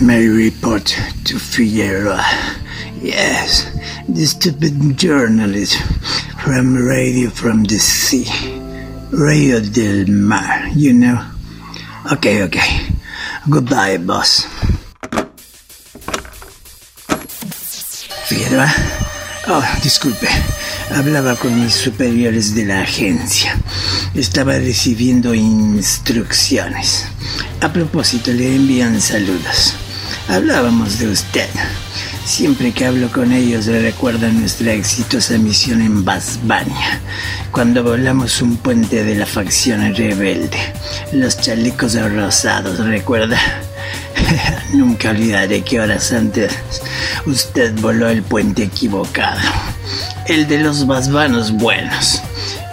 May report to Figueroa. Yes, the stupid journalist from Radio from the Sea. Radio del Mar, you know. Okay, okay. Goodbye, boss. Figueroa. Oh, disculpe. Hablaba con mis superiores de la agencia. Estaba recibiendo instrucciones. A propósito, le envían saludos. Hablábamos de usted. Siempre que hablo con ellos le recuerdan nuestra exitosa misión en Basbania, cuando volamos un puente de la facción rebelde. Los chalecos rosados, ¿recuerda? Nunca olvidaré que horas antes usted voló el puente equivocado. El de los basbanos buenos.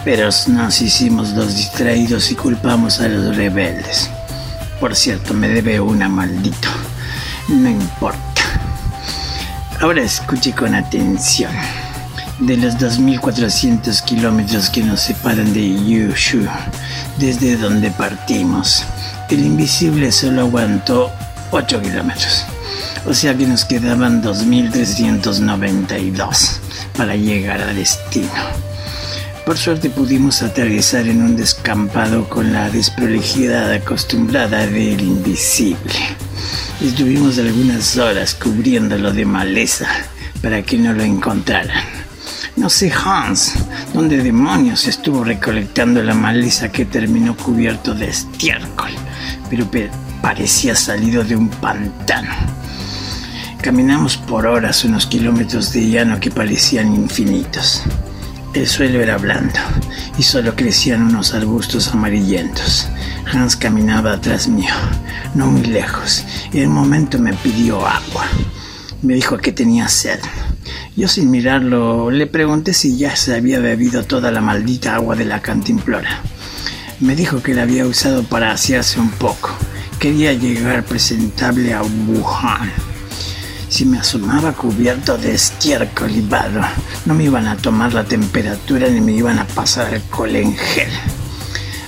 Pero nos hicimos los distraídos y culpamos a los rebeldes. Por cierto, me debe una maldito. No importa. Ahora escuche con atención. De los 2.400 kilómetros que nos separan de Yushu, desde donde partimos, el invisible solo aguantó 8 kilómetros. O sea que nos quedaban 2.392 para llegar a destino. Por suerte pudimos aterrizar en un descampado con la desprolijidad acostumbrada del invisible. Estuvimos algunas horas cubriéndolo de maleza para que no lo encontraran. No sé Hans, dónde demonios estuvo recolectando la maleza que terminó cubierto de estiércol, pero parecía salido de un pantano. Caminamos por horas unos kilómetros de llano que parecían infinitos. El suelo era blando y solo crecían unos arbustos amarillentos. Hans caminaba atrás mío, no muy lejos, y en un momento me pidió agua. Me dijo que tenía sed. Yo sin mirarlo le pregunté si ya se había bebido toda la maldita agua de la cantimplora. Me dijo que la había usado para asearse un poco. Quería llegar presentable a Wuhan. Si me asomaba cubierto de estiércol y barro, no me iban a tomar la temperatura ni me iban a pasar el en gel.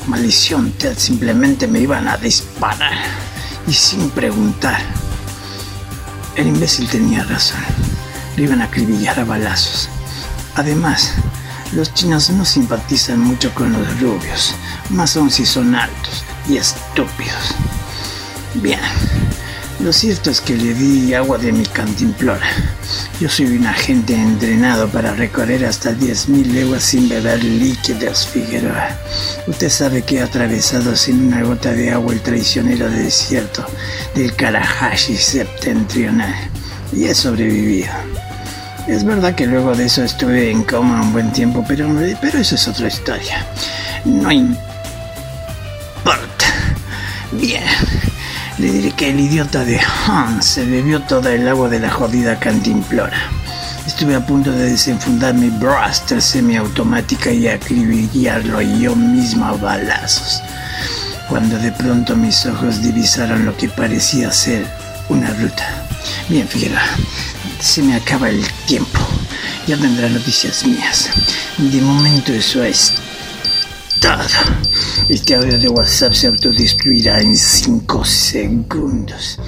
Maldición, Ted, simplemente me iban a disparar. Y sin preguntar. El imbécil tenía razón. Le iban a acribillar a balazos. Además, los chinos no simpatizan mucho con los rubios, más aún si son altos y estúpidos. Bien, lo cierto es que le di agua de mi cantimplora. Yo soy un agente entrenado para recorrer hasta 10.000 leguas sin beber líquidos, Figueroa. Usted sabe que he atravesado sin una gota de agua el traicionero desierto del Karahashi septentrional y he sobrevivido. Es verdad que luego de eso estuve en coma un buen tiempo, pero, pero eso es otra historia. No importa. Bien. Le diré que el idiota de Hans se bebió toda el agua de la jodida cantimplora. Estuve a punto de desenfundar mi blaster semiautomática y acribillarlo yo mismo a balazos, cuando de pronto mis ojos divisaron lo que parecía ser una ruta. Bien, Figueroa, se me acaba el tiempo. Ya tendrá noticias mías. De momento eso es este audio de WhatsApp se autodestruirá en 5 segundos.